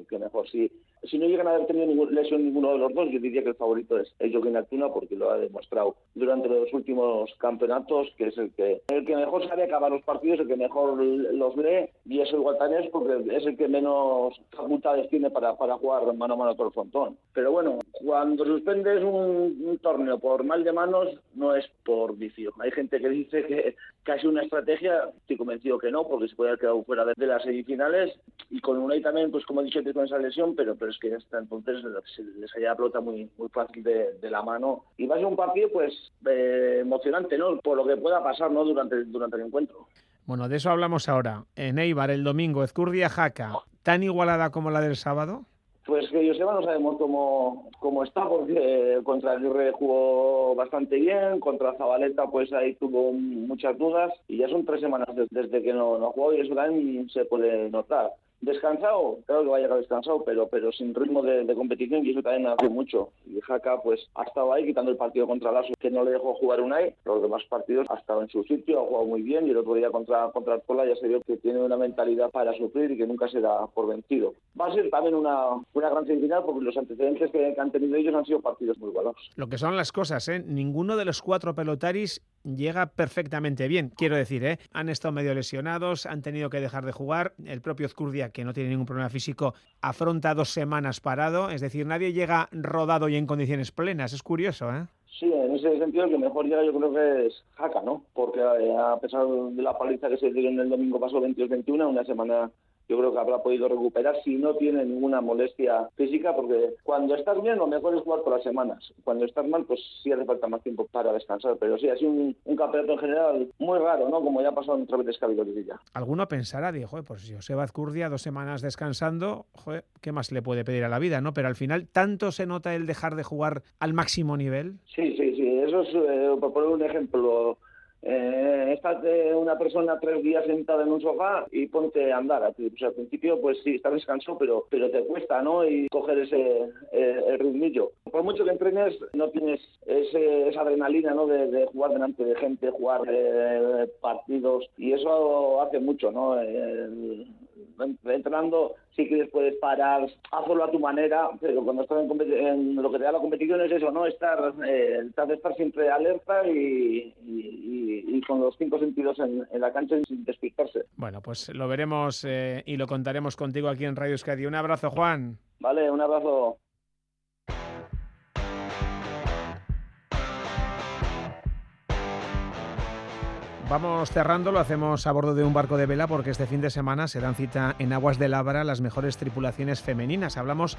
que, mejor. Si, si no llegan a haber tenido ninguna lesión ninguno de los dos, yo diría que el favorito es el Joaquín Altuna porque lo ha demostrado durante los últimos campeonatos, que es el que el que mejor sabe acabar los partidos, el que mejor los lee y es el guatanés porque es el que menos facultades tiene para, para jugar mano a mano todo el frontón. Pero bueno, cuando suspendes un, un, torneo por mal de manos, no es por vicio. Hay gente que dice que casi una estrategia, estoy convencido que no, porque se puede haber quedado fuera de, las semifinales y con Unai también, pues como he dicho, con esa lesión, pero, pero que hasta entonces se les haya la pelota muy, muy fácil de, la mano. Y va a ser un partido, pues, eh, emocionante, ¿no? Por lo que pueda pasar, ¿no? Durante, durante el encuentro. Bueno, de eso hablamos ahora. En Eibar, el domingo, Ezcurdia Jaca, ¿tan igualada como la del sábado? Pues que Joseba no sabemos cómo, cómo está, porque contra el jugó bastante bien, contra Zabaleta pues ahí tuvo muchas dudas y ya son tres semanas desde que no, no jugó y eso también se puede notar. Descansado, claro que va a llegar descansado, pero, pero sin ritmo de, competición y eso también hace mucho. Y Jaca pues ha estado ahí quitando el partido contra Lasso que no le dejó jugar un Unai. Los demás partidos ha estado en su sitio, ha jugado muy bien y el otro día contra, contra Arcola ya se vio que tiene una mentalidad para sufrir y que nunca se da por vencido. Va a ser también una, una gran semifinal porque los antecedentes que, han tenido ellos han sido partidos muy buenos. Lo que son las cosas, ¿eh? Ninguno de los cuatro pelotaris llega perfectamente bien. Quiero decir, ¿eh? han estado medio lesionados, han tenido que dejar de jugar. El propio Zcurdia, que no tiene ningún problema físico, afronta dos semanas parado. Es decir, nadie llega rodado y en condiciones plenas. Es curioso, ¿eh? Sí, en ese sentido el que mejor llega yo creo que es Jaca, ¿no? Porque eh, a pesar de la paliza que se dio en el domingo pasado 22-21, una semana yo creo que habrá podido recuperar si no tiene ninguna molestia física, porque cuando estás bien lo mejor es jugar por las semanas. Cuando estás mal, pues sí hace falta más tiempo para descansar. Pero sí, ha sido un, campeonato en general muy raro, ¿no? Como ya ha pasado en otra vez de ya. Alguno pensará, dijo, pues si Joseba Azcurdia dos semanas descansando, joder, ¿qué más le puede pedir a la vida, no? Pero al final, ¿tanto se nota el dejar de jugar al máximo nivel? Sí, sí, sí. Eso es, eh, por poner un ejemplo, eh, estás de una persona tres días sentada en un sofá y ponte a andar. O sea, al principio, pues sí, estás descansado, pero, pero te cuesta, ¿no? Y coger ese eh, el ritmillo. Por mucho que entrenes, no tienes ese, esa adrenalina, ¿no? De, jugar delante de gente, jugar eh, partidos, y eso hace mucho, ¿no? Entrenando sí que puedes parar, hazlo a tu manera, pero cuando estás en, lo que te da la competición es eso, ¿no? Estar, eh, estar siempre alerta y, con los cinco sentidos en, la cancha sin despistarse. Bueno, pues lo veremos eh, y lo contaremos contigo aquí en Radio Euskadi. Un abrazo, Juan. Vale, un abrazo. Vamos cerrando, lo hacemos a bordo de un barco de vela porque este fin de semana se dan cita en aguas de Labra las mejores tripulaciones femeninas. Hablamos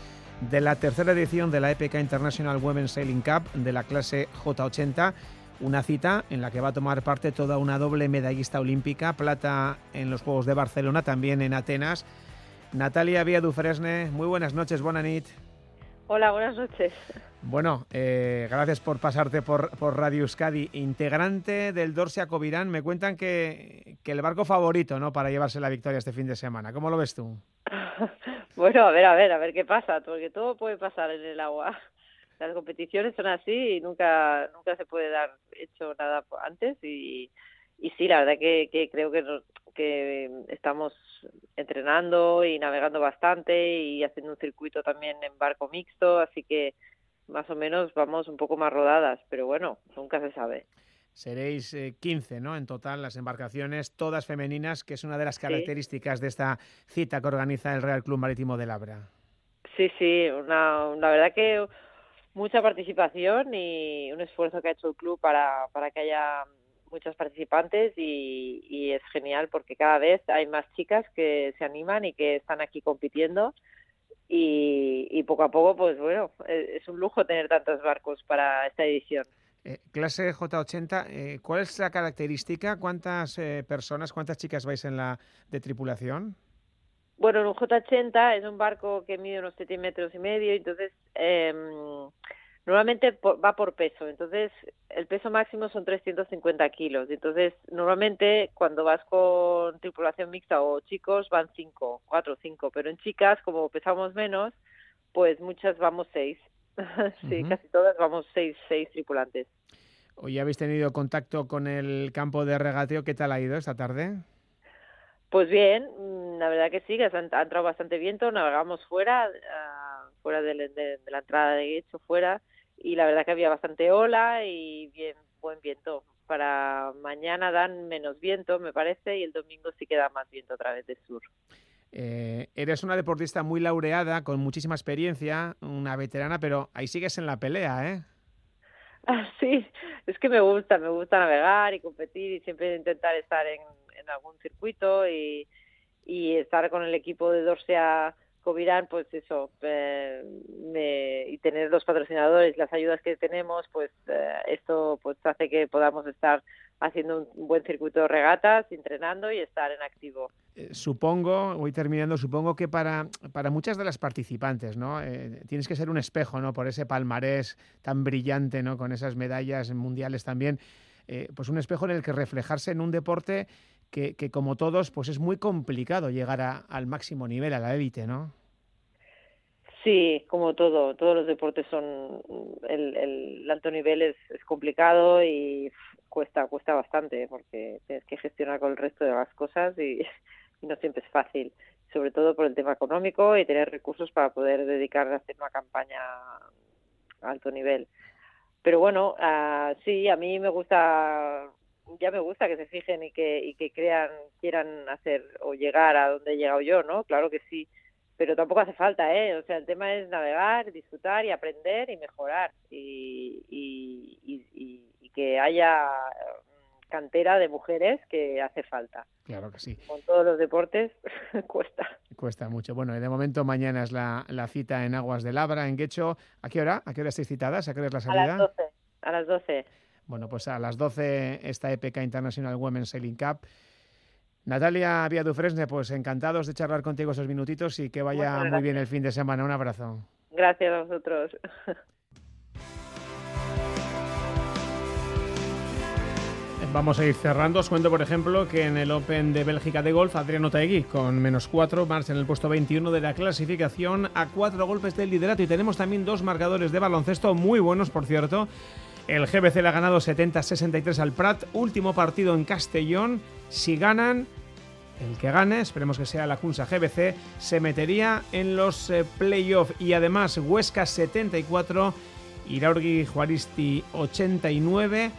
de la tercera edición de la EPK International Women's Sailing Cup de la clase J80, una cita en la que va a tomar parte toda una doble medallista olímpica, plata en los Juegos de Barcelona, también en Atenas. Natalia Vía Dufresne, muy buenas noches, nit. Hola, buenas noches. Bueno, eh, gracias por pasarte por, Radio Euskadi. Integrante del Dorsia Covirán, me cuentan que, el barco favorito ¿no? para llevarse la victoria este fin de semana. ¿Cómo lo ves tú? (laughs) bueno, a ver, a ver, a ver qué pasa, porque todo puede pasar en el agua. Las competiciones son así y nunca, nunca se puede dar hecho nada antes y, y sí, la verdad que, creo que, que estamos entrenando y navegando bastante y haciendo un circuito también en barco mixto, así que más o menos vamos un poco más rodadas, pero bueno, nunca se sabe. Seréis 15, eh, ¿no? En total, las embarcaciones, todas femeninas, que es una de las características de esta cita que organiza el Real Club Marítimo de Labra. Sí, sí, una, la verdad que mucha participación y un esfuerzo que ha hecho el club para, para que haya muchas participantes y, es genial porque cada vez hay más chicas que se animan y que están aquí compitiendo y, poco a poco, pues bueno, e, es un lujo tener tantos barcos para esta edición. Eh, clase J80, eh, ¿cuál es la característica? ¿Cuántas eh, personas, cuántas chicas vais en la de tripulación? Bueno, un J80 es un barco que mide unos 7 metros y medio, entonces Normalmente va por peso, entonces el peso máximo son 350 kilos. Entonces, normalmente cuando vas con tripulación mixta o chicos van 5, 4 o 5, pero en chicas, como pesamos menos, pues muchas vamos 6. (laughs) sí, casi todas vamos 6 seis, tripulantes. Hoy habéis tenido contacto con el campo de regateo. ¿Qué tal ha ido esta tarde? Pues bien, mm, la verdad que sí, que ha entrado bastante viento, navegamos fuera, ah, fuera de, de, la entrada de hecho, fuera, y la verdad que había bastante ola y bien buen viento. Para mañana dan menos viento, me parece, y el domingo sí queda más viento otra vez de sur. Eh, eres una deportista muy laureada, con muchísima experiencia, una veterana, pero ahí sigues en la pelea, ¿eh? (laughs) Ah, sí, es que me gusta, me gusta navegar y competir y siempre intentar estar en, en algún circuito y, y estar con el equipo de Dorsea Covirán, pues eso, eh, y tener los patrocinadores, las ayudas que tenemos, pues eh, esto pues hace que podamos estar haciendo un buen circuito de regatas, entrenando y estar en activo. Eh, supongo, voy terminando, supongo que para, para muchas de las participantes, ¿no? tienes que ser un espejo, ¿no? Por ese palmarés tan brillante, ¿no? Con esas medallas mundiales también. pues un espejo en el que reflejarse en un deporte que, como todos, pues es muy complicado llegar al máximo nivel, a la élite, ¿no? Sí, como todo, todos los deportes son, el, alto nivel es, complicado y cuesta, cuesta bastante porque tienes que gestionar con el resto de las cosas (laughs) y, no siempre es fácil, sobre todo por el tema económico y tener recursos para poder dedicar a hacer una campaña a alto nivel. Pero bueno, uh, sí, a mí me gusta ya me gusta que se fijen y que, y que crean, quieran hacer o llegar a donde he llegado yo, ¿no? Claro que sí, pero tampoco hace falta, ¿eh? O sea, el tema es navegar, disfrutar y aprender y mejorar y, y, y, y que haya mm, cantera de mujeres que hace falta. Claro que sí. Con todos los deportes (laughs) cuesta. Cuesta mucho. Bueno, de momento mañana es la, la cita en Aguas de Labra, en Guecho. ¿A qué hora? ¿A qué hora estáis citadas? ¿A qué hora es la salida? A las 12. A las 12. Bueno, pues a las 12 esta EPK International Women's Sailing Cup. Natalia Dufresne, pues encantados de charlar contigo esos minutitos y que vaya muy bien el fin de semana. Un abrazo. Gracias a vosotros. (laughs) Vamos a ir cerrando. Os cuento, por ejemplo, que en el Open de Bélgica de golf, Adriano Taegui, con menos 4, marcha en el puesto 21 de la clasificación a cuatro golpes del liderato. Y tenemos también dos marcadores de baloncesto muy buenos, por cierto. El GBC le ha ganado 70-63 al Prat. Último partido en Castellón. Si ganan, el que gane, esperemos que sea la Cunsa GBC, se metería en los eh, playoffs. Y además, Huesca 74, Iraurgi Juaristi 89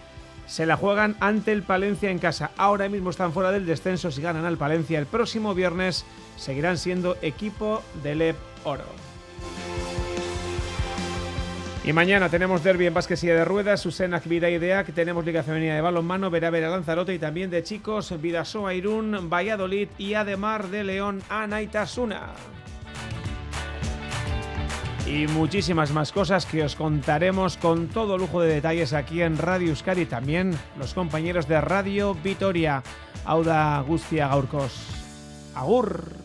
se la juegan ante el Palencia en casa. Ahora mismo están fuera del descenso. Si ganan al Palencia el próximo viernes, seguirán siendo equipo del EP Oro. Y mañana tenemos derby en Basquesía de Ruedas, Susena Vida Ideac, tenemos Liga Femenina de Balonmano, Vera Vera Lanzarote y también de chicos, Vidasoa Irún, Valladolid y Ademar de León, Anaitasuna y muchísimas más cosas que os contaremos con todo lujo de detalles aquí en Radio Euskadi y también los compañeros de Radio Vitoria, Auda Gustia Gaurcos. Agur.